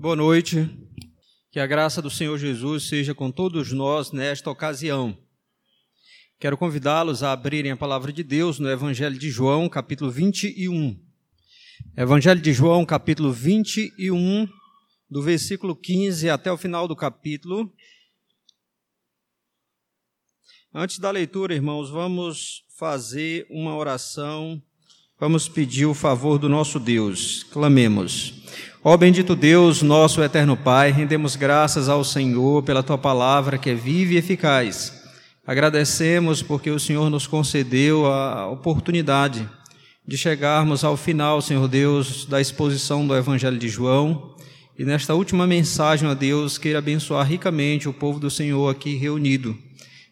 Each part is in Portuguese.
Boa noite. Que a graça do Senhor Jesus seja com todos nós nesta ocasião. Quero convidá-los a abrirem a palavra de Deus no Evangelho de João, capítulo 21. Evangelho de João, capítulo 21, do versículo 15 até o final do capítulo. Antes da leitura, irmãos, vamos fazer uma oração. Vamos pedir o favor do nosso Deus. Clamemos. Ó bendito Deus, nosso eterno Pai, rendemos graças ao Senhor pela tua palavra que é viva e eficaz. Agradecemos porque o Senhor nos concedeu a oportunidade de chegarmos ao final, Senhor Deus, da exposição do Evangelho de João. E nesta última mensagem, ó Deus, queira abençoar ricamente o povo do Senhor aqui reunido.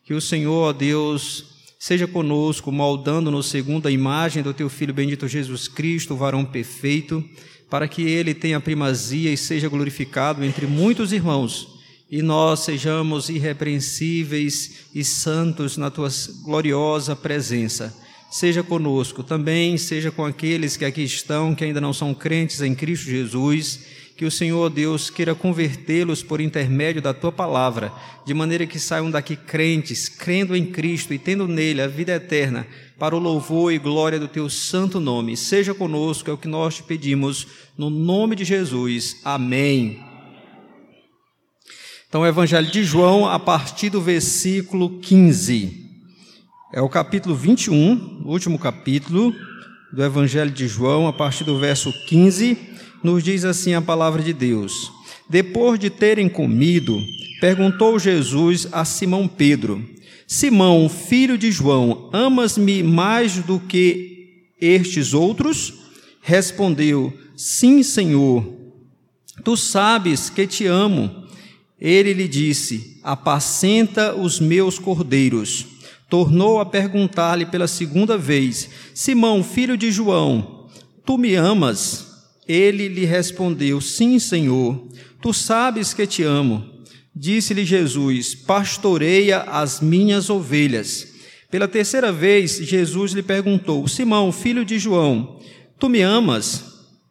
Que o Senhor, ó Deus, seja conosco, moldando-nos segundo a imagem do teu Filho bendito Jesus Cristo, varão perfeito para que ele tenha primazia e seja glorificado entre muitos irmãos, e nós sejamos irrepreensíveis e santos na tua gloriosa presença. Seja conosco, também seja com aqueles que aqui estão, que ainda não são crentes em Cristo Jesus, que o Senhor Deus queira convertê-los por intermédio da tua palavra, de maneira que saiam daqui crentes, crendo em Cristo e tendo nele a vida eterna, para o louvor e glória do teu santo nome. Seja conosco, é o que nós te pedimos, no nome de Jesus. Amém. Então, o Evangelho de João, a partir do versículo 15. É o capítulo 21, o último capítulo do Evangelho de João, a partir do verso 15, nos diz assim a palavra de Deus. Depois de terem comido, perguntou Jesus a Simão Pedro: Simão, filho de João, amas-me mais do que estes outros? Respondeu: Sim, Senhor. Tu sabes que te amo. Ele lhe disse: Apacenta os meus cordeiros. Tornou a perguntar-lhe pela segunda vez: Simão, filho de João, tu me amas? Ele lhe respondeu: Sim, Senhor. Tu sabes que te amo. Disse-lhe Jesus: Pastoreia as minhas ovelhas. Pela terceira vez, Jesus lhe perguntou: Simão, filho de João, tu me amas?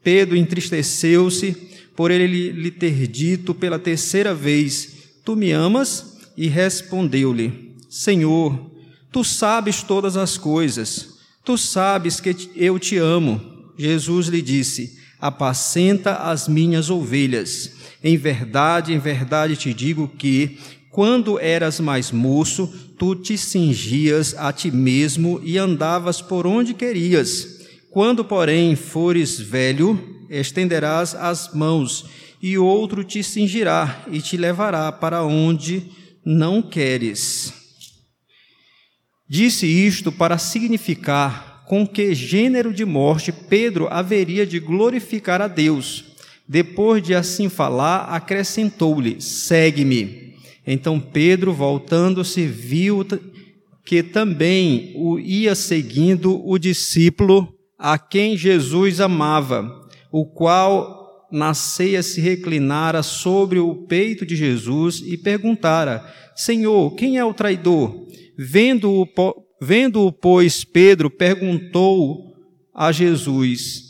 Pedro entristeceu-se por ele lhe ter dito pela terceira vez: Tu me amas? E respondeu-lhe: Senhor, tu sabes todas as coisas, tu sabes que eu te amo. Jesus lhe disse: Apacenta as minhas ovelhas. Em verdade, em verdade te digo que, quando eras mais moço, tu te cingias a ti mesmo e andavas por onde querias. Quando, porém, fores velho, estenderás as mãos, e outro te cingirá e te levará para onde não queres. Disse isto para significar com que gênero de morte Pedro haveria de glorificar a Deus. Depois de assim falar, acrescentou-lhe: Segue-me. Então Pedro, voltando-se, viu que também o ia seguindo o discípulo a quem Jesus amava, o qual na ceia se reclinara sobre o peito de Jesus e perguntara: Senhor, quem é o traidor? Vendo-o, vendo-o pois, Pedro perguntou a Jesus: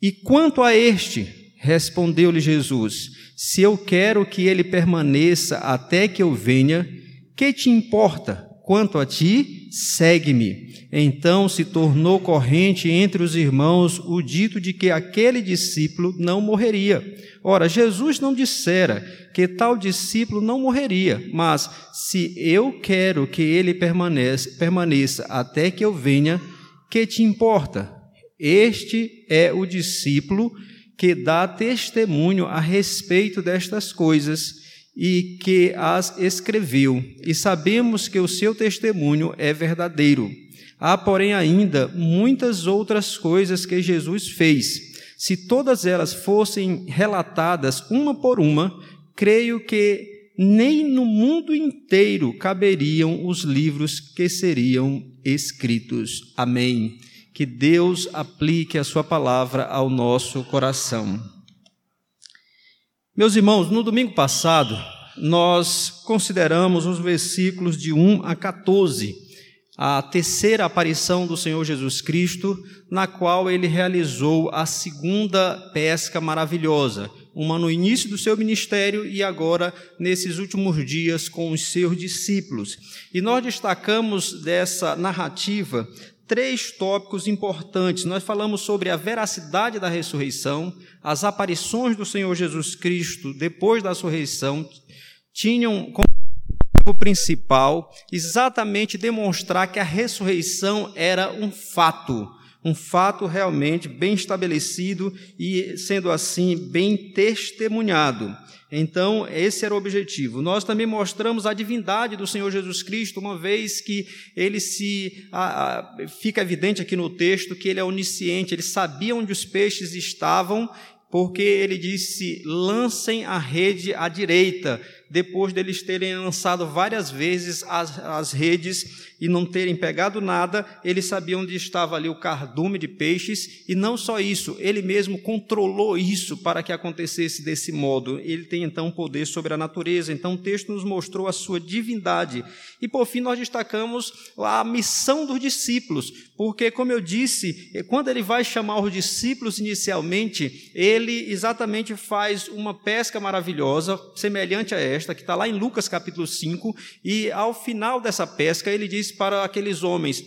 E quanto a este? Respondeu-lhe Jesus: Se eu quero que ele permaneça até que eu venha, que te importa? Quanto a ti, segue-me. Então se tornou corrente entre os irmãos o dito de que aquele discípulo não morreria. Ora, Jesus não dissera que tal discípulo não morreria, mas se eu quero que ele permaneça, permaneça até que eu venha, que te importa? Este é o discípulo que dá testemunho a respeito destas coisas e que as escreveu, e sabemos que o seu testemunho é verdadeiro. Há, porém, ainda muitas outras coisas que Jesus fez. Se todas elas fossem relatadas uma por uma, creio que nem no mundo inteiro caberiam os livros que seriam escritos. Amém que Deus aplique a Sua palavra ao nosso coração. Meus irmãos, no domingo passado, nós consideramos os versículos de 1 a 14, a terceira aparição do Senhor Jesus Cristo, na qual ele realizou a segunda pesca maravilhosa, uma no início do seu ministério e agora nesses últimos dias com os seus discípulos. E nós destacamos dessa narrativa três tópicos importantes. Nós falamos sobre a veracidade da ressurreição, as aparições do Senhor Jesus Cristo depois da ressurreição tinham como principal exatamente demonstrar que a ressurreição era um fato um fato realmente bem estabelecido e, sendo assim, bem testemunhado. Então, esse era o objetivo. Nós também mostramos a divindade do Senhor Jesus Cristo, uma vez que ele se. A, a, fica evidente aqui no texto que ele é onisciente, ele sabia onde os peixes estavam, porque ele disse: lancem a rede à direita depois deles terem lançado várias vezes as, as redes e não terem pegado nada, eles sabiam onde estava ali o cardume de peixes, e não só isso, ele mesmo controlou isso para que acontecesse desse modo. Ele tem então poder sobre a natureza. Então o texto nos mostrou a sua divindade. E por fim nós destacamos a missão dos discípulos, porque como eu disse, quando ele vai chamar os discípulos inicialmente, ele exatamente faz uma pesca maravilhosa, semelhante a esta que está lá em Lucas capítulo 5, e ao final dessa pesca ele diz para aqueles homens: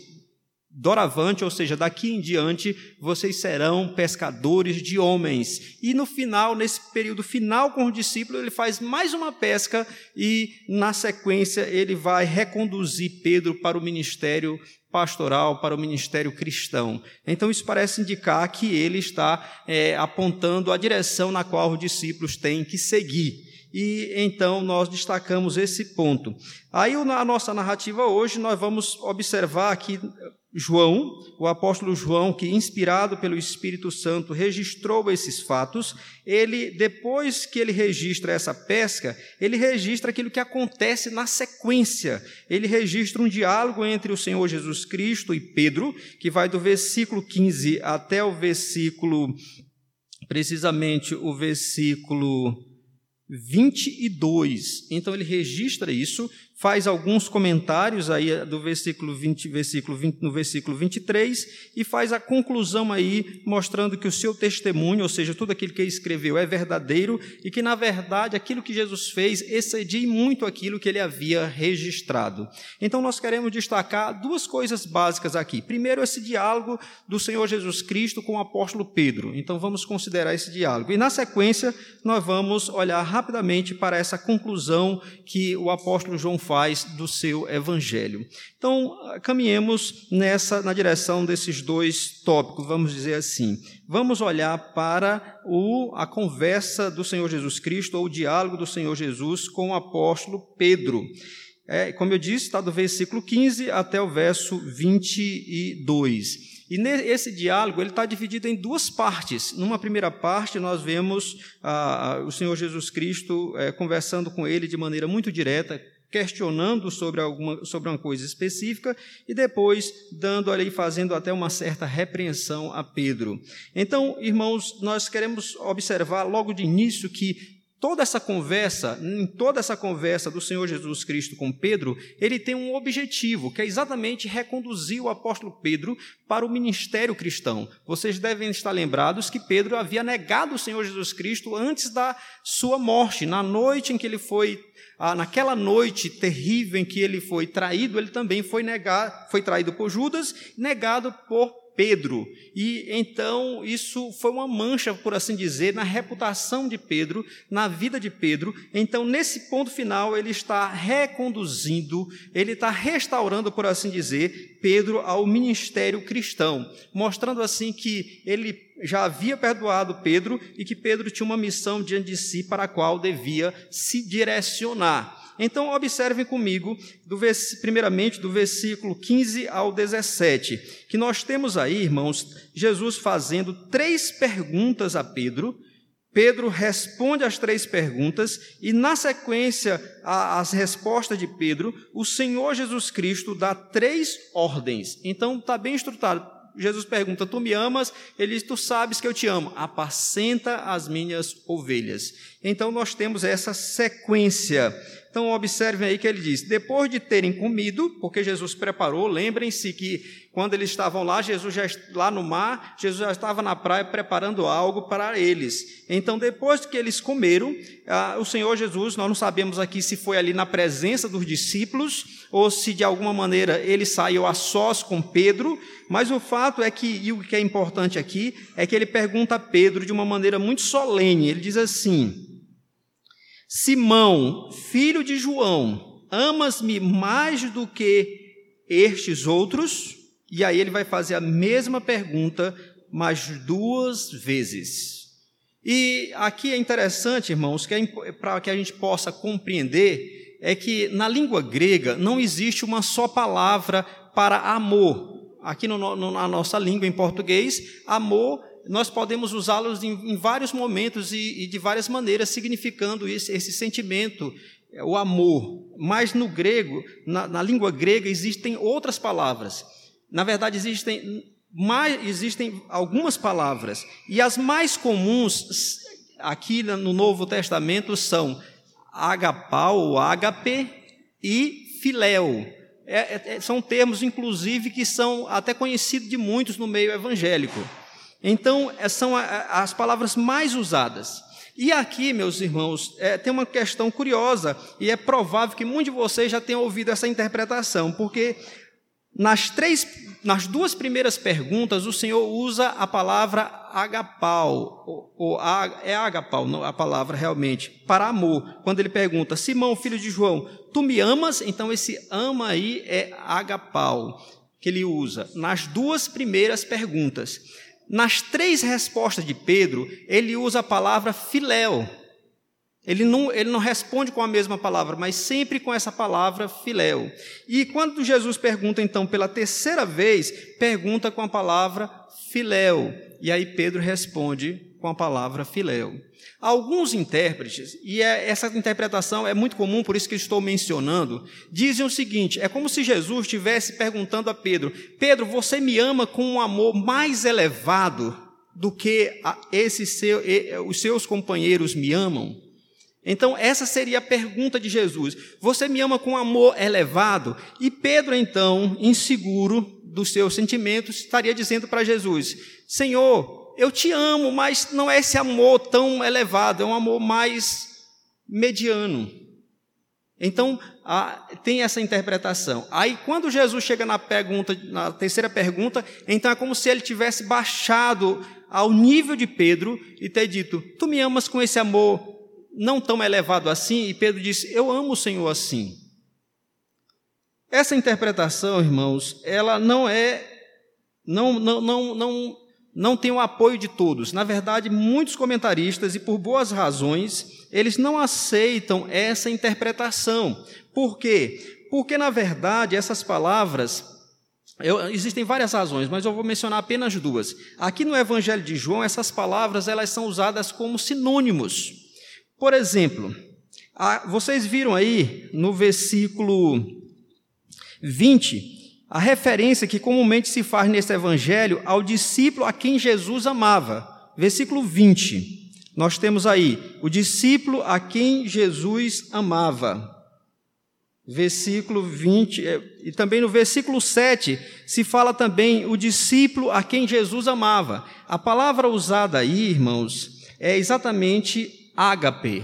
Doravante, ou seja, daqui em diante, vocês serão pescadores de homens. E no final, nesse período final com os discípulos, ele faz mais uma pesca e, na sequência, ele vai reconduzir Pedro para o ministério pastoral, para o ministério cristão. Então, isso parece indicar que ele está é, apontando a direção na qual os discípulos têm que seguir e então nós destacamos esse ponto. Aí na nossa narrativa hoje nós vamos observar aqui João, o apóstolo João, que inspirado pelo Espírito Santo registrou esses fatos, ele depois que ele registra essa pesca, ele registra aquilo que acontece na sequência. Ele registra um diálogo entre o Senhor Jesus Cristo e Pedro, que vai do versículo 15 até o versículo precisamente o versículo 22. Então ele registra isso faz alguns comentários aí do versículo 20, versículo 20, no versículo 23 e faz a conclusão aí mostrando que o seu testemunho, ou seja, tudo aquilo que ele escreveu é verdadeiro e que na verdade aquilo que Jesus fez excedia muito aquilo que ele havia registrado. Então nós queremos destacar duas coisas básicas aqui. Primeiro esse diálogo do Senhor Jesus Cristo com o apóstolo Pedro. Então vamos considerar esse diálogo. E na sequência nós vamos olhar rapidamente para essa conclusão que o apóstolo João faz do seu evangelho. Então, caminhemos nessa na direção desses dois tópicos, vamos dizer assim. Vamos olhar para o, a conversa do Senhor Jesus Cristo, ou o diálogo do Senhor Jesus com o apóstolo Pedro. É, como eu disse, está do versículo 15 até o verso 22. E esse diálogo ele está dividido em duas partes. Numa primeira parte, nós vemos ah, o Senhor Jesus Cristo é, conversando com ele de maneira muito direta, questionando sobre, alguma, sobre uma coisa específica e depois dando ali, fazendo até uma certa repreensão a Pedro. Então, irmãos, nós queremos observar logo de início que toda essa conversa, em toda essa conversa do Senhor Jesus Cristo com Pedro, ele tem um objetivo, que é exatamente reconduzir o apóstolo Pedro para o ministério cristão. Vocês devem estar lembrados que Pedro havia negado o Senhor Jesus Cristo antes da sua morte, na noite em que ele foi ah, naquela noite terrível em que ele foi traído, ele também foi negado, foi traído por Judas, negado por Pedro. E então isso foi uma mancha, por assim dizer, na reputação de Pedro, na vida de Pedro. Então, nesse ponto final, ele está reconduzindo, ele está restaurando, por assim dizer, Pedro ao ministério cristão, mostrando assim que ele já havia perdoado Pedro e que Pedro tinha uma missão diante de si para a qual devia se direcionar. Então, observem comigo, do primeiramente do versículo 15 ao 17, que nós temos aí, irmãos, Jesus fazendo três perguntas a Pedro. Pedro responde as três perguntas e, na sequência, as respostas de Pedro, o Senhor Jesus Cristo dá três ordens. Então, está bem estruturado. Jesus pergunta: Tu me amas? Ele diz: Tu sabes que eu te amo. Apacenta as minhas ovelhas. Então nós temos essa sequência. Então observem aí que ele diz: depois de terem comido, porque Jesus preparou, lembrem-se que quando eles estavam lá, Jesus já lá no mar, Jesus já estava na praia preparando algo para eles. Então depois que eles comeram, ah, o Senhor Jesus, nós não sabemos aqui se foi ali na presença dos discípulos ou se de alguma maneira ele saiu a sós com Pedro, mas o fato é que e o que é importante aqui é que ele pergunta a Pedro de uma maneira muito solene. Ele diz assim: Simão, filho de João, amas-me mais do que estes outros? E aí ele vai fazer a mesma pergunta mais duas vezes. E aqui é interessante, irmãos, que é para que a gente possa compreender, é que na língua grega não existe uma só palavra para amor. Aqui no, no, na nossa língua, em português, amor nós podemos usá-los em, em, vários momentos e, e, de várias maneiras, significando esse, esse, sentimento, é, o amor. Mas no grego, na, na, língua grega, existem outras palavras. Na verdade, existem, mais, existem algumas palavras. E as mais comuns aqui no Novo Testamento são agapau, ou ágape, e filéu. É, é, é, são termos, inclusive, que são até conhecidos de muitos no meio evangélico. Então, é, são as palavras mais usadas. E aqui, meus irmãos, é, tem uma questão curiosa, e é provável que muitos de vocês já tenham ouvido essa interpretação, porque nas, três, nas duas primeiras perguntas, o Senhor usa a palavra agapau, ou, ou é agapau a palavra realmente, para amor. Quando ele pergunta, Simão, filho de João, tu me amas? Então esse ama aí é agapau, que ele usa nas duas primeiras perguntas. Nas três respostas de Pedro, ele usa a palavra filéu. Ele não, ele não responde com a mesma palavra, mas sempre com essa palavra filéu. E quando Jesus pergunta, então, pela terceira vez, pergunta com a palavra filéu. E aí Pedro responde com a palavra filéu. Alguns intérpretes, e é, essa interpretação é muito comum, por isso que estou mencionando, dizem o seguinte: é como se Jesus estivesse perguntando a Pedro: Pedro, você me ama com um amor mais elevado do que esse seu, os seus companheiros me amam? Então, essa seria a pergunta de Jesus. Você me ama com amor elevado? E Pedro, então, inseguro dos seus sentimentos, estaria dizendo para Jesus: Senhor, eu te amo, mas não é esse amor tão elevado, é um amor mais mediano. Então, tem essa interpretação. Aí, quando Jesus chega na pergunta, na terceira pergunta, então é como se ele tivesse baixado ao nível de Pedro e ter dito: Tu me amas com esse amor não tão elevado assim? E Pedro disse: Eu amo o Senhor assim. Essa interpretação, irmãos, ela não é, não, não, não, não não tem o apoio de todos. Na verdade, muitos comentaristas, e por boas razões, eles não aceitam essa interpretação. Por quê? Porque, na verdade, essas palavras. Eu, existem várias razões, mas eu vou mencionar apenas duas. Aqui no Evangelho de João, essas palavras elas são usadas como sinônimos. Por exemplo, a, vocês viram aí no versículo 20 a referência que comumente se faz nesse evangelho ao discípulo a quem Jesus amava. Versículo 20. Nós temos aí o discípulo a quem Jesus amava. Versículo 20, é, e também no versículo 7 se fala também o discípulo a quem Jesus amava. A palavra usada aí, irmãos, é exatamente ágape,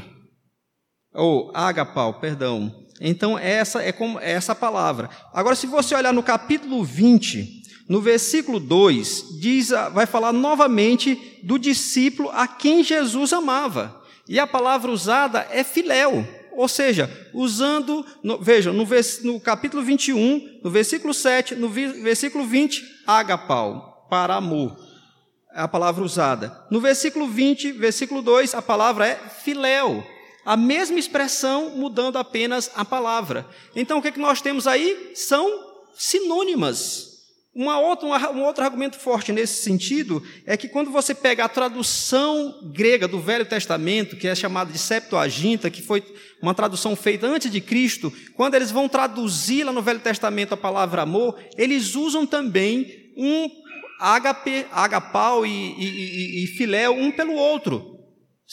ou agapau, perdão. Então, essa é como é essa palavra. Agora, se você olhar no capítulo 20, no versículo 2, diz, vai falar novamente do discípulo a quem Jesus amava. E a palavra usada é filéu, ou seja, usando, no, vejam, no, no, capítulo 21, no versículo 7, no versículo 20, agapau, para amor, é a palavra usada. No versículo 20, versículo 2, a palavra é filéu, a mesma expressão mudando apenas a palavra. Então o que, é que nós temos aí? São sinônimas. Uma outra, um outro argumento forte nesse sentido é que quando você pega a tradução grega do Velho Testamento, que é chamada de Septuaginta, que foi uma tradução feita antes de Cristo, quando eles vão traduzir lá no Velho Testamento a palavra amor, eles usam também um agapau e, e, e, e filéu um pelo outro.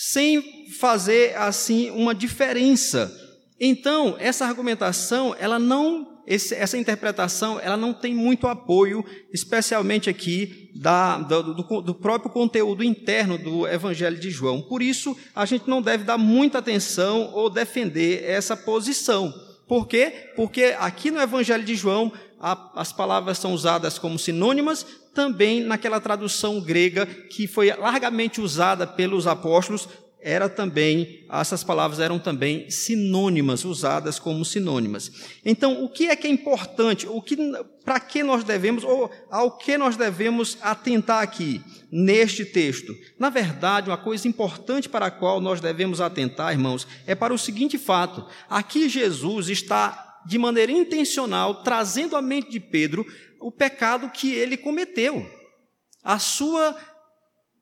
Sem fazer assim uma diferença. Então, essa argumentação, ela não, essa interpretação, ela não tem muito apoio, especialmente aqui da, do, do, próprio conteúdo interno do Evangelho de João. Por isso, a gente não deve dar muita atenção ou defender essa posição. Por quê? Porque aqui no Evangelho de João, a, as palavras são usadas como sinônimas, também naquela tradução grega que foi largamente usada pelos apóstolos era também, essas palavras eram também sinônimas, usadas como sinônimas. Então, o que é que é importante? O que, para que nós devemos, ou ao que nós devemos atentar aqui, neste texto? Na verdade, uma coisa importante para a qual nós devemos atentar, irmãos, é para o seguinte fato: aqui Jesus está, de maneira intencional, trazendo à mente de Pedro o pecado que ele cometeu. A sua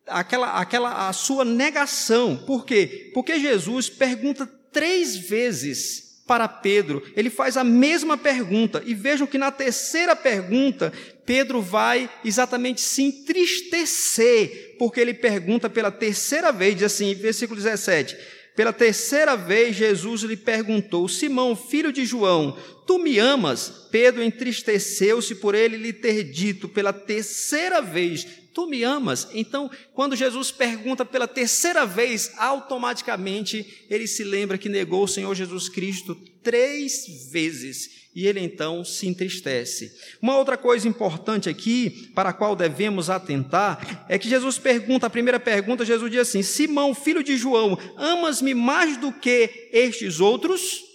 aquela, aquela a sua negação. Por quê? Porque Jesus pergunta três vezes para Pedro. Ele faz a mesma pergunta. E vejam que na terceira pergunta, Pedro vai exatamente se entristecer, porque ele pergunta pela terceira vez, diz assim, versículo 17. Pela terceira vez, Jesus lhe perguntou: Simão, filho de João, tu me amas? Pedro entristeceu-se por ele lhe ter dito pela terceira vez: Tu me amas? Então, quando Jesus pergunta pela terceira vez, automaticamente ele se lembra que negou o Senhor Jesus Cristo três vezes e ele então se entristece. Uma outra coisa importante aqui, para a qual devemos atentar, é que Jesus pergunta, a primeira pergunta, Jesus diz assim: Simão, filho de João, amas-me mais do que estes outros?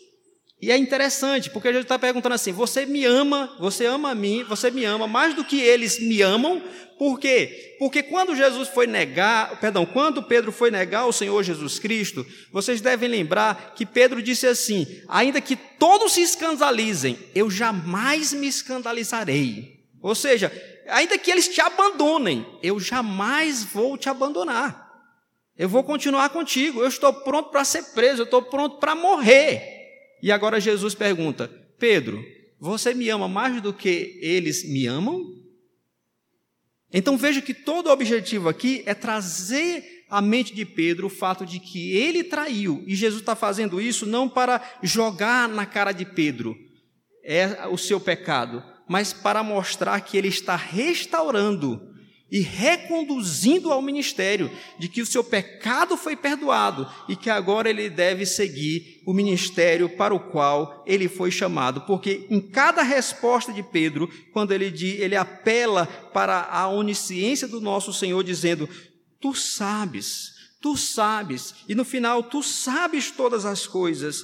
E é interessante, porque Jesus está perguntando assim: você me ama, você ama a mim, você me ama mais do que eles me amam, por quê? Porque quando Jesus foi negar, perdão, quando Pedro foi negar o Senhor Jesus Cristo, vocês devem lembrar que Pedro disse assim: ainda que todos se escandalizem, eu jamais me escandalizarei. Ou seja, ainda que eles te abandonem, eu jamais vou te abandonar. Eu vou continuar contigo. Eu estou pronto para ser preso, eu estou pronto para morrer. E agora Jesus pergunta: Pedro, você me ama mais do que eles me amam? Então veja que todo o objetivo aqui é trazer à mente de Pedro o fato de que ele traiu, e Jesus está fazendo isso não para jogar na cara de Pedro é o seu pecado, mas para mostrar que ele está restaurando e reconduzindo ao ministério de que o seu pecado foi perdoado e que agora ele deve seguir o ministério para o qual ele foi chamado, porque em cada resposta de Pedro, quando ele ele apela para a onisciência do nosso Senhor dizendo: "Tu sabes, tu sabes", e no final tu sabes todas as coisas.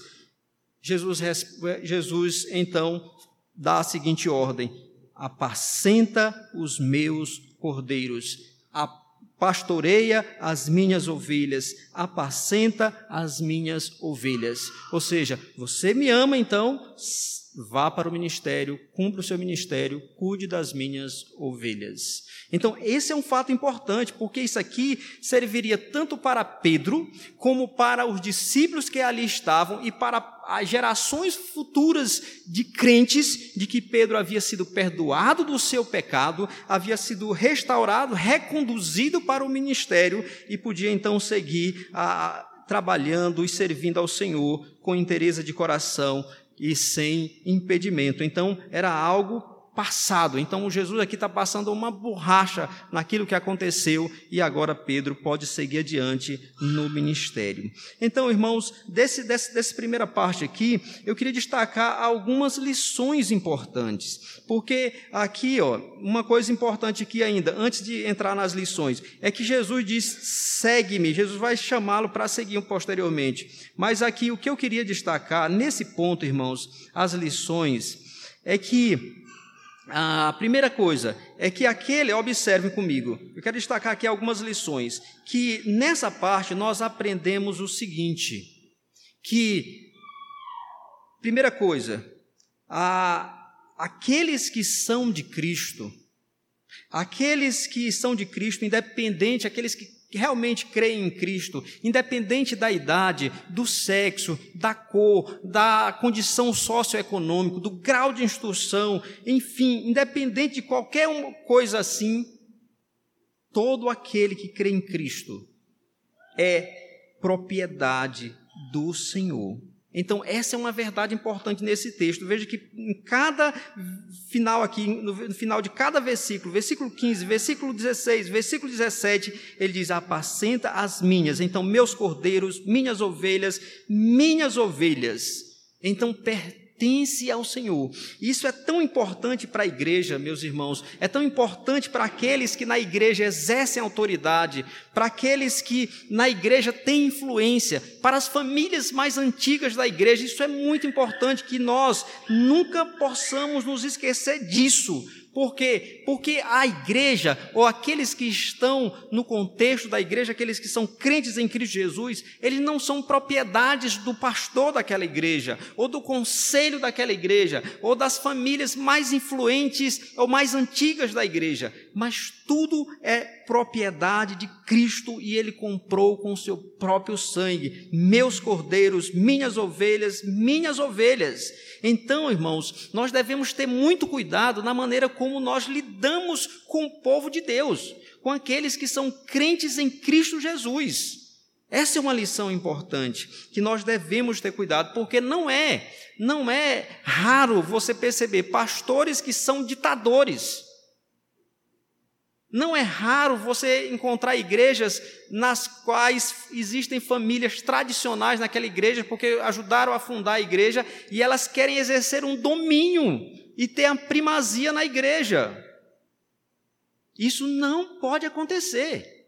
Jesus Jesus então dá a seguinte ordem: apacenta os meus cordeiros, pastoreia as minhas ovelhas, apacenta as minhas ovelhas. Ou seja, você me ama, então vá para o ministério, cumpra o seu ministério, cuide das minhas ovelhas. Então, esse é um fato importante, porque isso aqui serviria tanto para Pedro, como para os discípulos que ali estavam e para as gerações futuras de crentes de que Pedro havia sido perdoado do seu pecado, havia sido restaurado, reconduzido para o ministério e podia então seguir a, trabalhando e servindo ao Senhor com interesse de coração e sem impedimento. Então, era algo passado. Então, Jesus aqui está passando uma borracha naquilo que aconteceu e agora Pedro pode seguir adiante no ministério. Então, irmãos, desse, desse, dessa primeira parte aqui, eu queria destacar algumas lições importantes. Porque aqui, ó, uma coisa importante aqui ainda, antes de entrar nas lições, é que Jesus diz: segue-me. Jesus vai chamá-lo para seguir posteriormente. Mas aqui, o que eu queria destacar nesse ponto, irmãos, as lições, é que a primeira coisa é que aquele, observem comigo, eu quero destacar aqui algumas lições, que nessa parte nós aprendemos o seguinte, que, primeira coisa, a, aqueles que são de Cristo, aqueles que são de Cristo, independente, aqueles que que realmente creem em Cristo, independente da idade, do sexo, da cor, da condição socioeconômica, do grau de instrução, enfim, independente de qualquer coisa assim, todo aquele que crê em Cristo é propriedade do Senhor. Então, essa é uma verdade importante nesse texto. Veja que em cada final aqui, no final de cada versículo, versículo 15, versículo 16, versículo 17, ele diz: Apacenta as minhas. Então, meus cordeiros, minhas ovelhas, minhas ovelhas. Então, pertence pertence ao Senhor. Isso é tão importante para a igreja, meus irmãos, é tão importante para aqueles que na igreja exercem autoridade, para aqueles que na igreja têm influência, para as famílias mais antigas da igreja. Isso é muito importante que nós nunca possamos nos esquecer disso, por quê? Porque a igreja, ou aqueles que estão no contexto da igreja, aqueles que são crentes em Cristo Jesus, eles não são propriedades do pastor daquela igreja, ou do conselho daquela igreja, ou das famílias mais influentes ou mais antigas da igreja, mas tudo é propriedade de Cristo e ele comprou com seu próprio sangue meus cordeiros, minhas ovelhas, minhas ovelhas. Então, irmãos, nós devemos ter muito cuidado na maneira como nós lidamos com o povo de Deus, com aqueles que são crentes em Cristo Jesus. Essa é uma lição importante que nós devemos ter cuidado, porque não é, não é raro você perceber pastores que são ditadores. Não é raro você encontrar igrejas nas quais existem famílias tradicionais naquela igreja, porque ajudaram a fundar a igreja e elas querem exercer um domínio e ter a primazia na igreja. Isso não pode acontecer,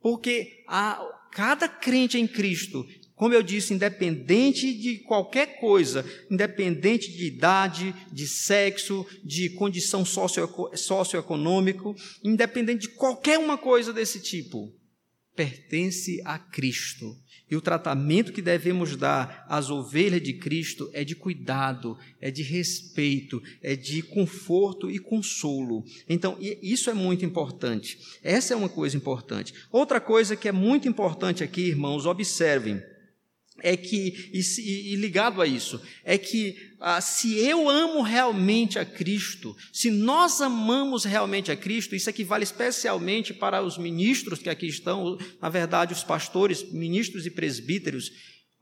porque a, cada crente em Cristo como eu disse, independente de qualquer coisa, independente de idade, de sexo, de condição socioeconômica, independente de qualquer uma coisa desse tipo, pertence a Cristo. E o tratamento que devemos dar às ovelhas de Cristo é de cuidado, é de respeito, é de conforto e consolo. Então, isso é muito importante. Essa é uma coisa importante. Outra coisa que é muito importante aqui, irmãos, observem é que, e, e, ligado a isso, é que ah, se eu amo realmente a Cristo, se nós amamos realmente a Cristo, isso aqui vale especialmente para os ministros que aqui estão, na verdade, os pastores, ministros e presbíteros,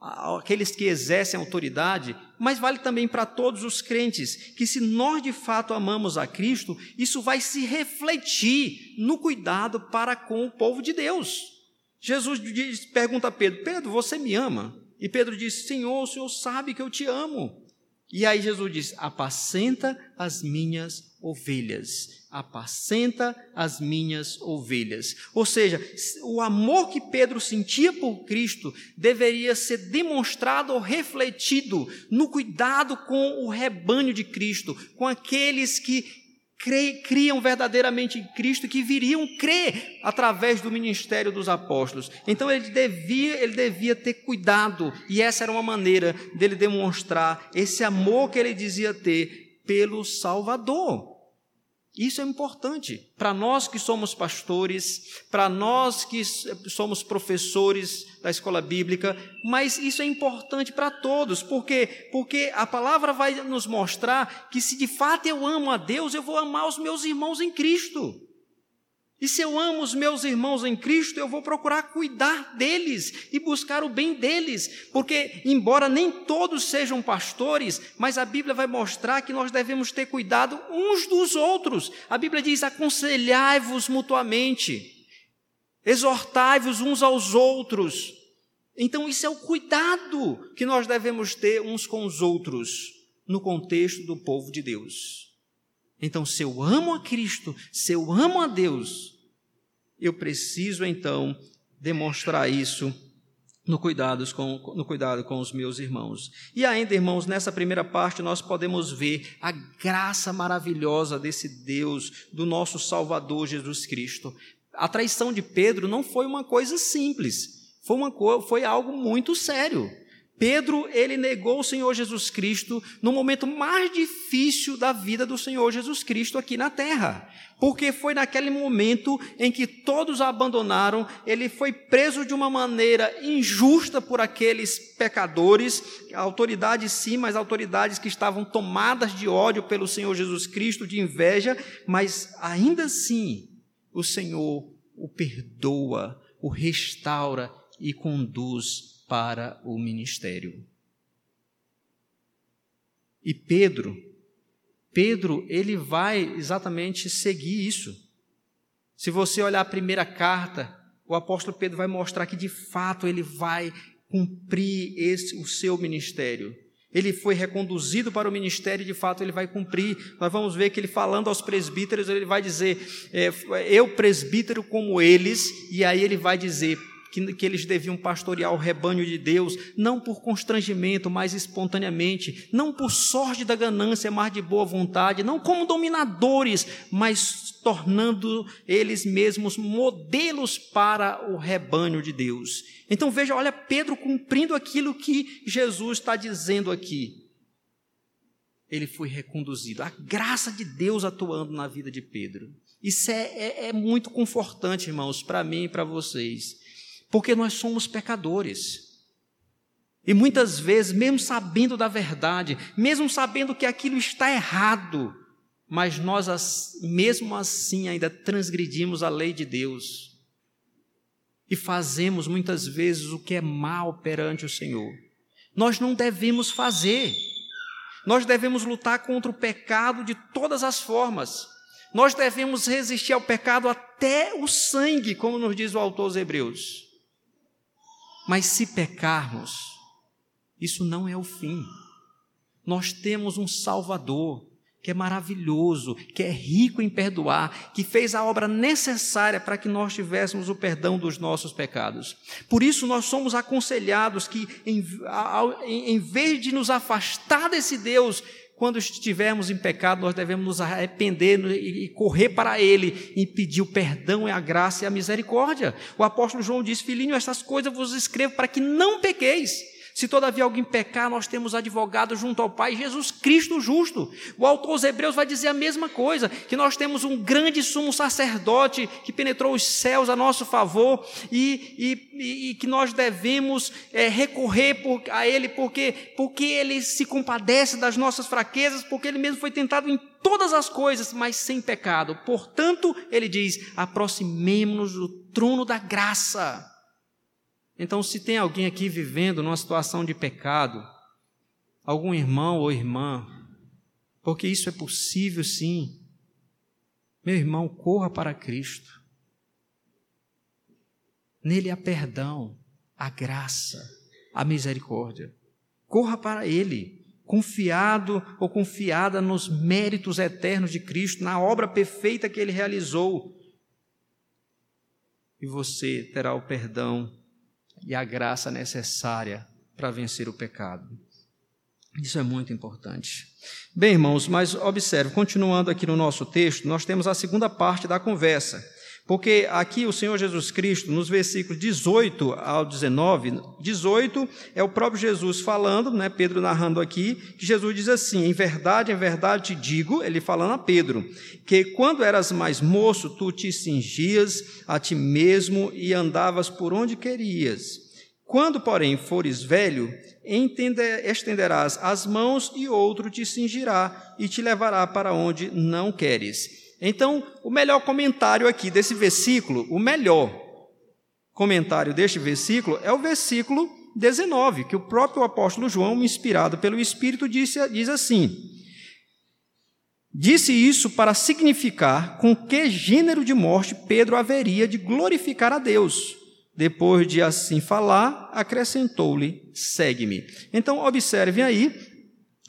aqueles que exercem autoridade, mas vale também para todos os crentes, que se nós de fato amamos a Cristo, isso vai se refletir no cuidado para com o povo de Deus. Jesus diz, pergunta a Pedro: Pedro, você me ama? E Pedro disse: Senhor, o Senhor sabe que eu te amo. E aí Jesus diz: Apacenta as minhas ovelhas. Apacenta as minhas ovelhas. Ou seja, o amor que Pedro sentia por Cristo deveria ser demonstrado ou refletido no cuidado com o rebanho de Cristo, com aqueles que criam verdadeiramente em Cristo, que viriam crer através do ministério dos apóstolos. Então ele devia, ele devia ter cuidado, e essa era uma maneira dele demonstrar esse amor que ele dizia ter pelo Salvador. Isso é importante para nós que somos pastores, para nós que somos professores da escola bíblica, mas isso é importante para todos, porque porque a palavra vai nos mostrar que se de fato eu amo a Deus, eu vou amar os meus irmãos em Cristo. E se eu amo os meus irmãos em Cristo, eu vou procurar cuidar deles e buscar o bem deles, porque, embora nem todos sejam pastores, mas a Bíblia vai mostrar que nós devemos ter cuidado uns dos outros. A Bíblia diz: aconselhai-vos mutuamente, exortai-vos uns aos outros. Então, isso é o cuidado que nós devemos ter uns com os outros no contexto do povo de Deus. Então, se eu amo a Cristo, se eu amo a Deus, eu preciso então demonstrar isso no, cuidados com, no cuidado com os meus irmãos. E ainda, irmãos, nessa primeira parte nós podemos ver a graça maravilhosa desse Deus, do nosso Salvador Jesus Cristo. A traição de Pedro não foi uma coisa simples, foi, uma, foi algo muito sério. Pedro, ele negou o Senhor Jesus Cristo no momento mais difícil da vida do Senhor Jesus Cristo aqui na terra. Porque foi naquele momento em que todos abandonaram, ele foi preso de uma maneira injusta por aqueles pecadores, autoridades sim, mas autoridades que estavam tomadas de ódio pelo Senhor Jesus Cristo, de inveja, mas ainda assim o Senhor o perdoa, o restaura e conduz para o ministério. E Pedro, Pedro, ele vai exatamente seguir isso. Se você olhar a primeira carta, o apóstolo Pedro vai mostrar que de fato ele vai cumprir esse, o seu ministério. Ele foi reconduzido para o ministério e de fato ele vai cumprir. Nós vamos ver que ele falando aos presbíteros, ele vai dizer: é, Eu, presbítero como eles, e aí ele vai dizer: que, que eles deviam pastorear o rebanho de Deus, não por constrangimento, mas espontaneamente, não por sorte da ganância, mas de boa vontade, não como dominadores, mas tornando eles mesmos modelos para o rebanho de Deus. Então veja, olha Pedro cumprindo aquilo que Jesus está dizendo aqui. Ele foi reconduzido, a graça de Deus atuando na vida de Pedro. Isso é, é, é muito confortante, irmãos, para mim e para vocês. Porque nós somos pecadores. E muitas vezes, mesmo sabendo da verdade, mesmo sabendo que aquilo está errado, mas nós, mesmo assim, ainda transgredimos a lei de Deus e fazemos muitas vezes o que é mal perante o Senhor. Nós não devemos fazer. Nós devemos lutar contra o pecado de todas as formas. Nós devemos resistir ao pecado até o sangue, como nos diz o autor aos Hebreus. Mas se pecarmos, isso não é o fim. Nós temos um Salvador que é maravilhoso, que é rico em perdoar, que fez a obra necessária para que nós tivéssemos o perdão dos nossos pecados. Por isso, nós somos aconselhados que, em, em vez de nos afastar desse Deus quando estivermos em pecado, nós devemos nos arrepender e correr para Ele e pedir o perdão, e a graça e a misericórdia. O apóstolo João diz: Filhinho, estas coisas vos escrevo para que não pequeis. Se todavia alguém pecar, nós temos advogado junto ao Pai, Jesus Cristo justo. O autor aos Hebreus vai dizer a mesma coisa, que nós temos um grande sumo sacerdote que penetrou os céus a nosso favor e, e, e que nós devemos é, recorrer por, a Ele porque, porque Ele se compadece das nossas fraquezas, porque Ele mesmo foi tentado em todas as coisas, mas sem pecado. Portanto, Ele diz: aproximemo-nos do trono da graça então, se tem alguém aqui vivendo numa situação de pecado, algum irmão ou irmã, porque isso é possível sim, meu irmão, corra para Cristo. Nele há perdão, a graça, a misericórdia. Corra para Ele, confiado ou confiada nos méritos eternos de Cristo, na obra perfeita que Ele realizou. E você terá o perdão e a graça necessária para vencer o pecado. Isso é muito importante. Bem, irmãos, mas observe, continuando aqui no nosso texto, nós temos a segunda parte da conversa. Porque aqui o Senhor Jesus Cristo, nos versículos 18 ao 19, 18 é o próprio Jesus falando, né, Pedro narrando aqui, que Jesus diz assim: Em verdade, em verdade te digo, ele falando a Pedro, que quando eras mais moço, tu te cingias a ti mesmo e andavas por onde querias. Quando, porém, fores velho, estenderás as mãos e outro te cingirá e te levará para onde não queres. Então, o melhor comentário aqui desse versículo, o melhor comentário deste versículo é o versículo 19, que o próprio apóstolo João, inspirado pelo Espírito, disse, diz assim: Disse isso para significar com que gênero de morte Pedro haveria de glorificar a Deus. Depois de assim falar, acrescentou-lhe: segue-me. Então, observem aí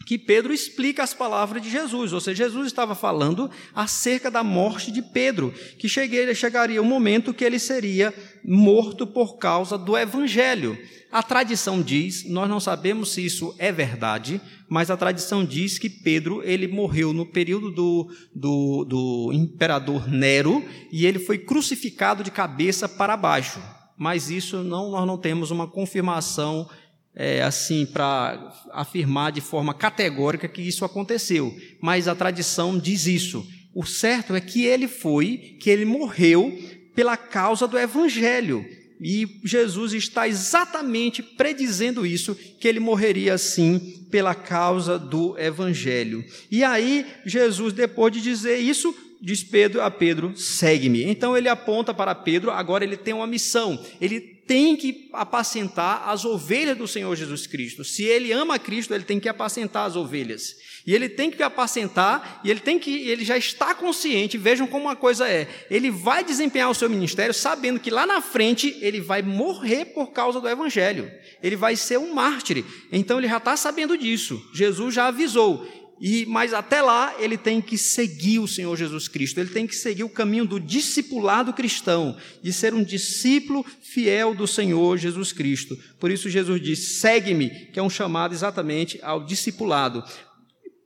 que Pedro explica as palavras de Jesus, ou seja, Jesus estava falando acerca da morte de Pedro, que chegaria o momento que ele seria morto por causa do evangelho. A tradição diz, nós não sabemos se isso é verdade, mas a tradição diz que Pedro ele morreu no período do, do, do imperador Nero e ele foi crucificado de cabeça para baixo. Mas isso não, nós não temos uma confirmação é, assim para afirmar de forma categórica que isso aconteceu, mas a tradição diz isso. O certo é que ele foi, que ele morreu pela causa do evangelho. E Jesus está exatamente predizendo isso, que ele morreria assim pela causa do evangelho. E aí Jesus depois de dizer isso, diz Pedro a Pedro: "Segue-me". Então ele aponta para Pedro, agora ele tem uma missão. Ele tem que apacentar as ovelhas do Senhor Jesus Cristo. Se ele ama Cristo, ele tem que apacentar as ovelhas. E ele tem que apacentar, e ele tem que, ele já está consciente, vejam como uma coisa é. Ele vai desempenhar o seu ministério sabendo que lá na frente ele vai morrer por causa do evangelho. Ele vai ser um mártir. Então ele já está sabendo disso. Jesus já avisou. E mas até lá ele tem que seguir o Senhor Jesus Cristo. Ele tem que seguir o caminho do discipulado cristão, de ser um discípulo fiel do Senhor Jesus Cristo. Por isso Jesus diz: "Segue-me", que é um chamado exatamente ao discipulado.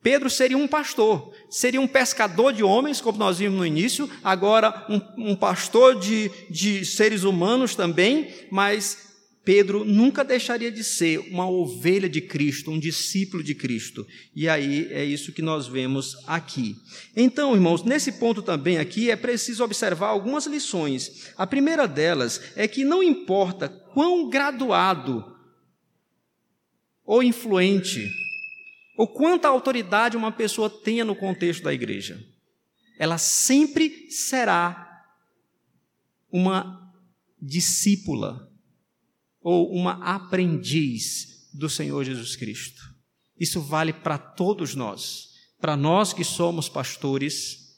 Pedro seria um pastor, seria um pescador de homens, como nós vimos no início, agora um, um pastor de, de seres humanos também, mas Pedro nunca deixaria de ser uma ovelha de Cristo, um discípulo de Cristo. E aí é isso que nós vemos aqui. Então, irmãos, nesse ponto também aqui é preciso observar algumas lições. A primeira delas é que não importa quão graduado ou influente ou quanta autoridade uma pessoa tenha no contexto da igreja, ela sempre será uma discípula ou uma aprendiz do Senhor Jesus Cristo. Isso vale para todos nós, para nós que somos pastores,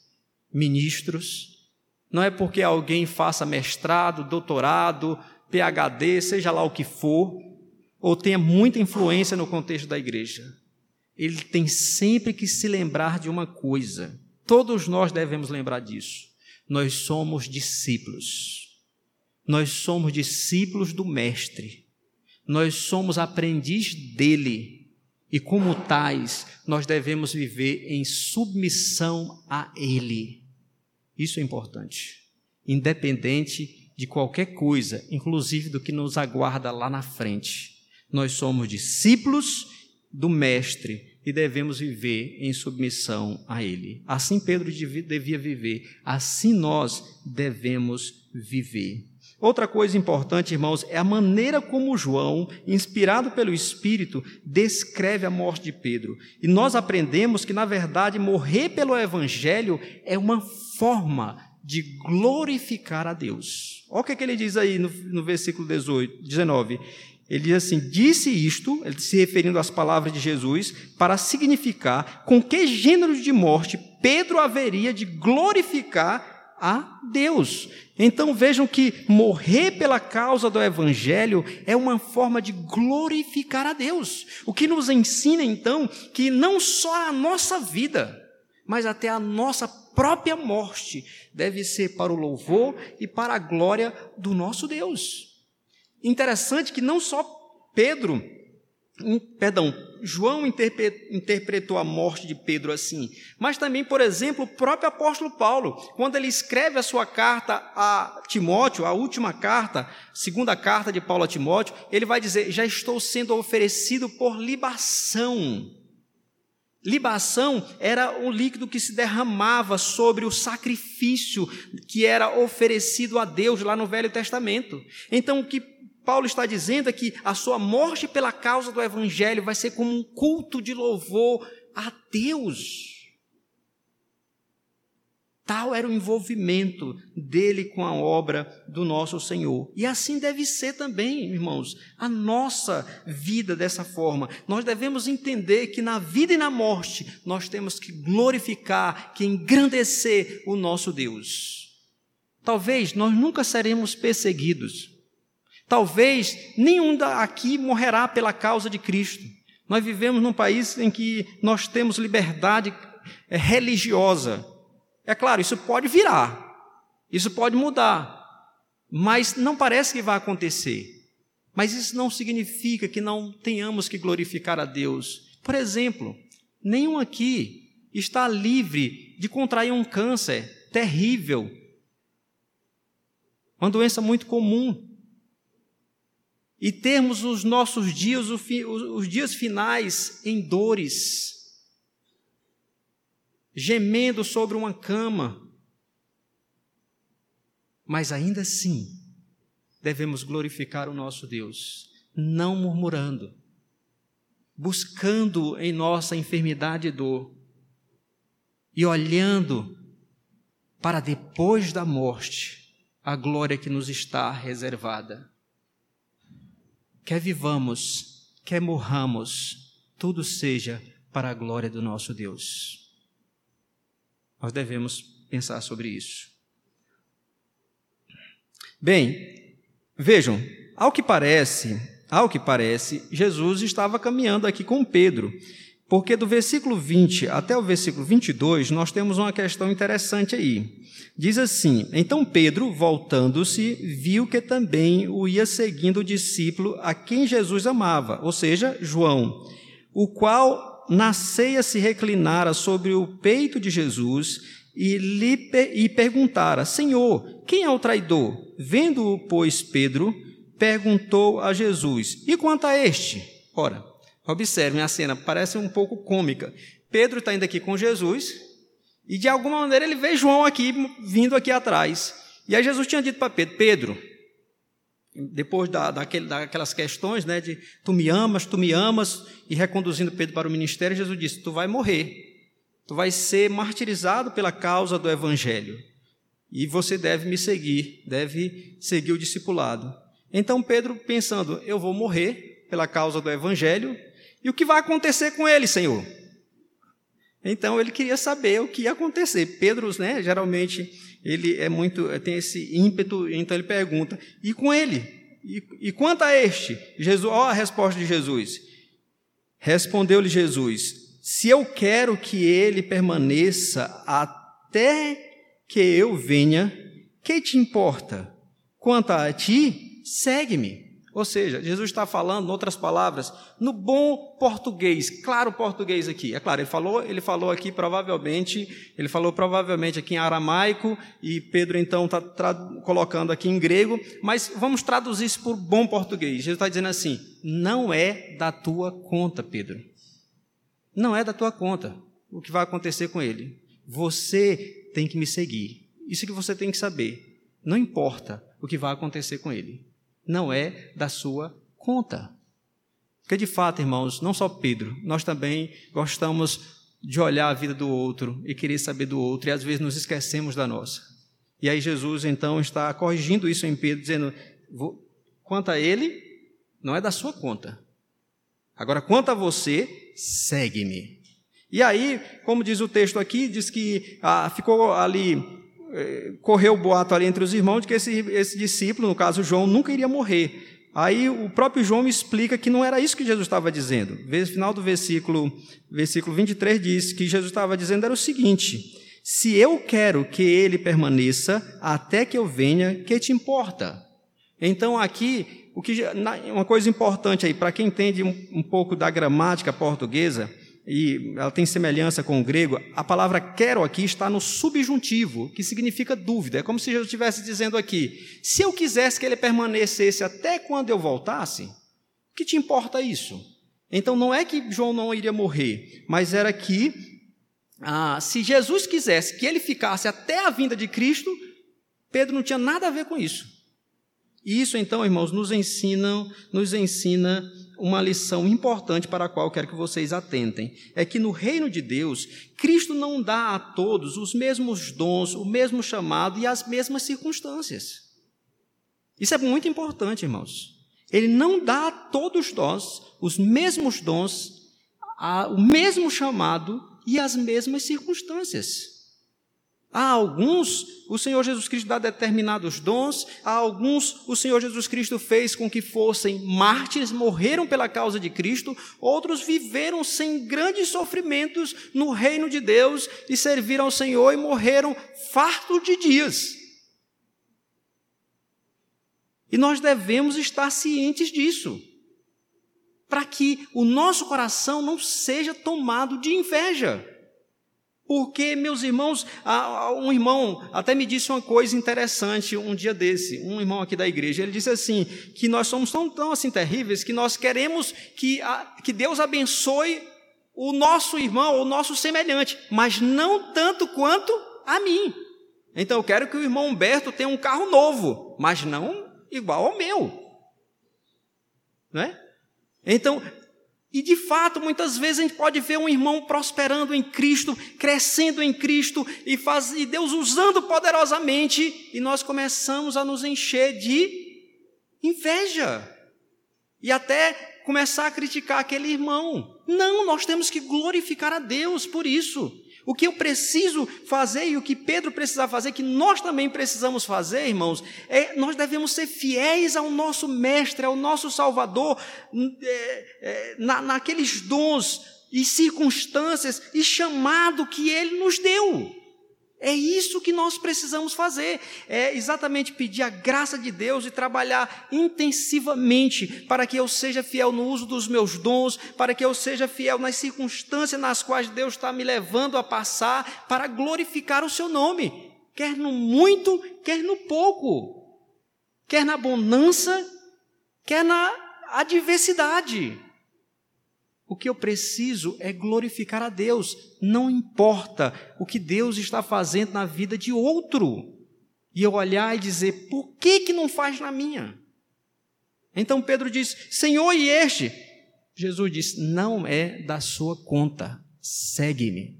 ministros. Não é porque alguém faça mestrado, doutorado, PhD, seja lá o que for, ou tenha muita influência no contexto da igreja ele tem sempre que se lembrar de uma coisa. Todos nós devemos lembrar disso. Nós somos discípulos. Nós somos discípulos do Mestre. Nós somos aprendiz dele. E como tais, nós devemos viver em submissão a ele. Isso é importante. Independente de qualquer coisa, inclusive do que nos aguarda lá na frente. Nós somos discípulos do Mestre e devemos viver em submissão a Ele. Assim Pedro devia viver, assim nós devemos viver. Outra coisa importante, irmãos, é a maneira como João, inspirado pelo Espírito, descreve a morte de Pedro. E nós aprendemos que, na verdade, morrer pelo Evangelho é uma forma de glorificar a Deus. Olha o que, é que ele diz aí no, no versículo 18, 19. Ele diz assim: disse isto, ele se referindo às palavras de Jesus, para significar com que gênero de morte Pedro haveria de glorificar a Deus. Então vejam que morrer pela causa do Evangelho é uma forma de glorificar a Deus. O que nos ensina então que não só a nossa vida, mas até a nossa própria morte deve ser para o louvor e para a glória do nosso Deus. Interessante que não só Pedro, perdão, João interpretou a morte de Pedro assim, mas também, por exemplo, o próprio apóstolo Paulo, quando ele escreve a sua carta a Timóteo, a última carta, segunda carta de Paulo a Timóteo, ele vai dizer: Já estou sendo oferecido por libação. Libação era o líquido que se derramava sobre o sacrifício que era oferecido a Deus lá no Velho Testamento. Então, o que Paulo está dizendo é que a sua morte pela causa do Evangelho vai ser como um culto de louvor a Deus. Tal era o envolvimento dele com a obra do nosso Senhor. E assim deve ser também, irmãos, a nossa vida dessa forma. Nós devemos entender que na vida e na morte nós temos que glorificar, que engrandecer o nosso Deus. Talvez nós nunca seremos perseguidos, Talvez nenhum aqui morrerá pela causa de Cristo. Nós vivemos num país em que nós temos liberdade é, religiosa. É claro, isso pode virar, isso pode mudar, mas não parece que vai acontecer. Mas isso não significa que não tenhamos que glorificar a Deus. Por exemplo, nenhum aqui está livre de contrair um câncer terrível, uma doença muito comum e termos os nossos dias, os dias finais em dores, gemendo sobre uma cama. Mas ainda assim, devemos glorificar o nosso Deus, não murmurando, buscando em nossa enfermidade e dor, e olhando para depois da morte a glória que nos está reservada. Quer vivamos, quer morramos, tudo seja para a glória do nosso Deus. Nós devemos pensar sobre isso. Bem, vejam, ao que parece, ao que parece, Jesus estava caminhando aqui com Pedro, porque do versículo 20 até o versículo 22 nós temos uma questão interessante aí. Diz assim: Então Pedro, voltando-se, viu que também o ia seguindo o discípulo a quem Jesus amava, ou seja, João, o qual na ceia se reclinara sobre o peito de Jesus e lhe e perguntara: Senhor, quem é o traidor? Vendo-o, pois, Pedro, perguntou a Jesus: E quanto a este? Ora, observem a cena, parece um pouco cômica. Pedro está indo aqui com Jesus e de alguma maneira ele vê João aqui vindo aqui atrás. E aí Jesus tinha dito para Pedro: Pedro, depois da, daquele, daquelas questões, né, de tu me amas, tu me amas, e reconduzindo Pedro para o ministério, Jesus disse: Tu vai morrer, tu vai ser martirizado pela causa do evangelho, e você deve me seguir, deve seguir o discipulado. Então Pedro, pensando, eu vou morrer pela causa do evangelho, e o que vai acontecer com ele, Senhor? Então ele queria saber o que ia acontecer. Pedro, né, geralmente, ele é muito, tem esse ímpeto, então ele pergunta: e com ele? E, e quanto a este? Jesus, ó a resposta de Jesus. Respondeu-lhe Jesus: Se eu quero que ele permaneça até que eu venha, que te importa? Quanto a ti, segue-me. Ou seja, Jesus está falando, em outras palavras, no bom português, claro português aqui. É claro, ele falou, ele falou aqui provavelmente, ele falou provavelmente aqui em aramaico e Pedro então está colocando aqui em grego, mas vamos traduzir isso por bom português. Jesus está dizendo assim: não é da tua conta, Pedro. Não é da tua conta o que vai acontecer com ele. Você tem que me seguir. Isso que você tem que saber. Não importa o que vai acontecer com ele não é da sua conta. Porque de fato, irmãos, não só Pedro, nós também gostamos de olhar a vida do outro e querer saber do outro, e às vezes nos esquecemos da nossa. E aí Jesus então está corrigindo isso em Pedro, dizendo: quanto a ele, não é da sua conta. Agora, quanto a você, segue-me. E aí, como diz o texto aqui, diz que ah, ficou ali correu o boato ali entre os irmãos de que esse, esse discípulo, no caso João, nunca iria morrer. Aí o próprio João explica que não era isso que Jesus estava dizendo. No final do versículo, versículo 23 diz que Jesus estava dizendo era o seguinte: Se eu quero que ele permaneça até que eu venha, que te importa? Então aqui, o que uma coisa importante aí para quem entende um, um pouco da gramática portuguesa, e ela tem semelhança com o grego, a palavra quero aqui está no subjuntivo, que significa dúvida. É como se Jesus estivesse dizendo aqui: se eu quisesse que ele permanecesse até quando eu voltasse, que te importa isso? Então não é que João não iria morrer, mas era que ah, se Jesus quisesse que ele ficasse até a vinda de Cristo, Pedro não tinha nada a ver com isso. E isso então, irmãos, nos ensina, nos ensina uma lição importante para a qual quero que vocês atentem. É que no reino de Deus, Cristo não dá a todos os mesmos dons, o mesmo chamado e as mesmas circunstâncias. Isso é muito importante, irmãos. Ele não dá a todos nós os mesmos dons, o mesmo chamado e as mesmas circunstâncias. A alguns, o Senhor Jesus Cristo dá determinados dons, a alguns, o Senhor Jesus Cristo fez com que fossem mártires, morreram pela causa de Cristo, outros viveram sem grandes sofrimentos no reino de Deus e serviram ao Senhor e morreram fartos de dias. E nós devemos estar cientes disso, para que o nosso coração não seja tomado de inveja. Porque, meus irmãos, um irmão até me disse uma coisa interessante um dia desse, um irmão aqui da igreja. Ele disse assim: que nós somos tão, tão assim terríveis que nós queremos que, que Deus abençoe o nosso irmão, o nosso semelhante, mas não tanto quanto a mim. Então eu quero que o irmão Humberto tenha um carro novo, mas não igual ao meu. Não é? Então, e de fato, muitas vezes a gente pode ver um irmão prosperando em Cristo, crescendo em Cristo e, faz, e Deus usando poderosamente, e nós começamos a nos encher de inveja. e até começar a criticar aquele irmão. Não, nós temos que glorificar a Deus por isso. O que eu preciso fazer e o que Pedro precisa fazer, que nós também precisamos fazer, irmãos, é nós devemos ser fiéis ao nosso Mestre, ao nosso Salvador, é, é, na, naqueles dons e circunstâncias e chamado que Ele nos deu. É isso que nós precisamos fazer. É exatamente pedir a graça de Deus e trabalhar intensivamente para que eu seja fiel no uso dos meus dons, para que eu seja fiel nas circunstâncias nas quais Deus está me levando a passar, para glorificar o seu nome, quer no muito, quer no pouco, quer na bonança, quer na adversidade. O que eu preciso é glorificar a Deus, não importa o que Deus está fazendo na vida de outro. E eu olhar e dizer, por que, que não faz na minha? Então Pedro diz: Senhor, e este? Jesus diz: Não é da sua conta, segue-me.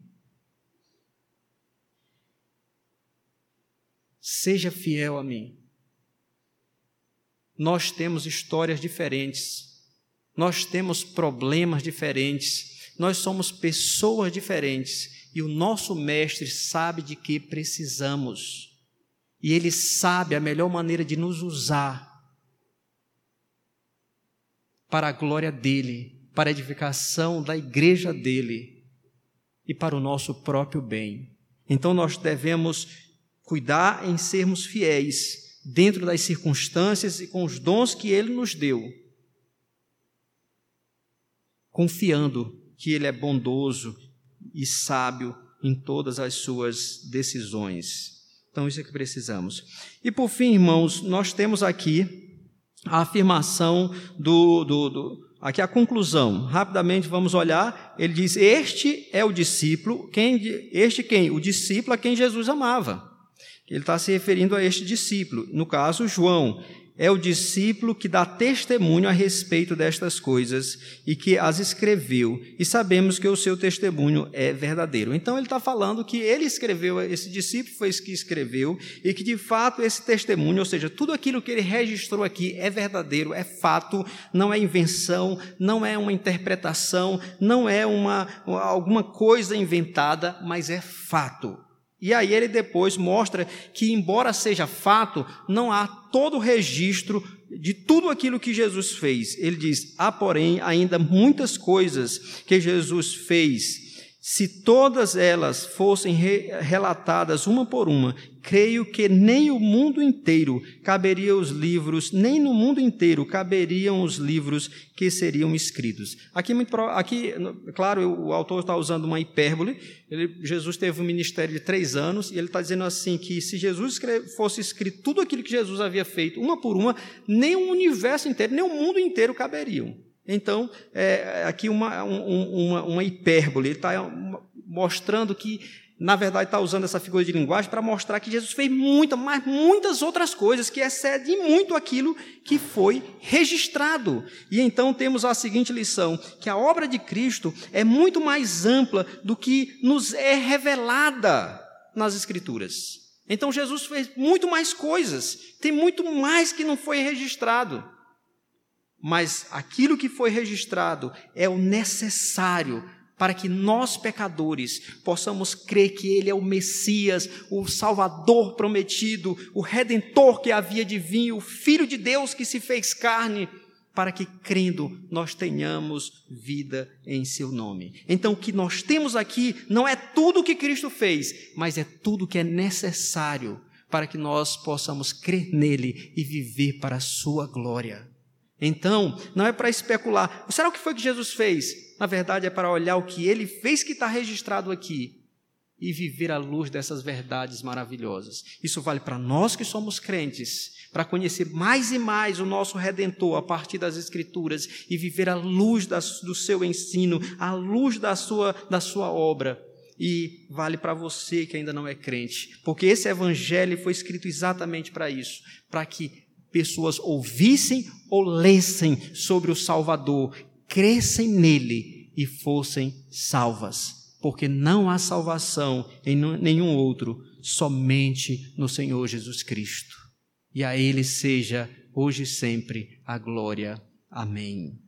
Seja fiel a mim. Nós temos histórias diferentes nós temos problemas diferentes, nós somos pessoas diferentes e o nosso Mestre sabe de que precisamos. E Ele sabe a melhor maneira de nos usar para a glória dEle, para a edificação da igreja dEle e para o nosso próprio bem. Então nós devemos cuidar em sermos fiéis dentro das circunstâncias e com os dons que Ele nos deu confiando que Ele é bondoso e sábio em todas as suas decisões. Então, isso é que precisamos. E por fim, irmãos, nós temos aqui a afirmação do, do, do Aqui a conclusão, rapidamente vamos olhar. Ele diz: Este é o discípulo, quem, este quem? O discípulo a quem Jesus amava. Ele está se referindo a este discípulo, no caso, João é o discípulo que dá testemunho a respeito destas coisas e que as escreveu, e sabemos que o seu testemunho é verdadeiro. Então ele está falando que ele escreveu, esse discípulo foi esse que escreveu, e que de fato esse testemunho, ou seja, tudo aquilo que ele registrou aqui é verdadeiro, é fato, não é invenção, não é uma interpretação, não é uma, alguma coisa inventada, mas é fato. E aí ele depois mostra que, embora seja fato, não há todo o registro de tudo aquilo que Jesus fez. Ele diz: há, porém, ainda muitas coisas que Jesus fez se todas elas fossem re relatadas uma por uma, creio que nem o mundo inteiro caberia os livros, nem no mundo inteiro caberiam os livros que seriam escritos. Aqui, aqui claro, o autor está usando uma hipérbole. Ele, Jesus teve um ministério de três anos e ele está dizendo assim que se Jesus fosse escrito tudo aquilo que Jesus havia feito, uma por uma, nem o universo inteiro, nem o mundo inteiro caberiam. Então, é, aqui uma, uma, uma hipérbole, ele está mostrando que, na verdade, está usando essa figura de linguagem para mostrar que Jesus fez muita, mas muitas outras coisas que excedem muito aquilo que foi registrado. E então temos a seguinte lição: que a obra de Cristo é muito mais ampla do que nos é revelada nas Escrituras. Então Jesus fez muito mais coisas, tem muito mais que não foi registrado mas aquilo que foi registrado é o necessário para que nós, pecadores, possamos crer que Ele é o Messias, o Salvador prometido, o Redentor que havia de vir, o Filho de Deus que se fez carne, para que, crendo, nós tenhamos vida em Seu nome. Então, o que nós temos aqui não é tudo o que Cristo fez, mas é tudo que é necessário para que nós possamos crer nele e viver para a Sua glória. Então, não é para especular. Será o que foi que Jesus fez? Na verdade, é para olhar o que ele fez que está registrado aqui e viver à luz dessas verdades maravilhosas. Isso vale para nós que somos crentes, para conhecer mais e mais o nosso Redentor a partir das Escrituras e viver à luz do seu ensino, à luz da sua, da sua obra. E vale para você que ainda não é crente, porque esse Evangelho foi escrito exatamente para isso para que pessoas ouvissem ou lessem sobre o Salvador, crescem nele e fossem salvas. Porque não há salvação em nenhum outro, somente no Senhor Jesus Cristo. E a Ele seja, hoje e sempre, a glória. Amém.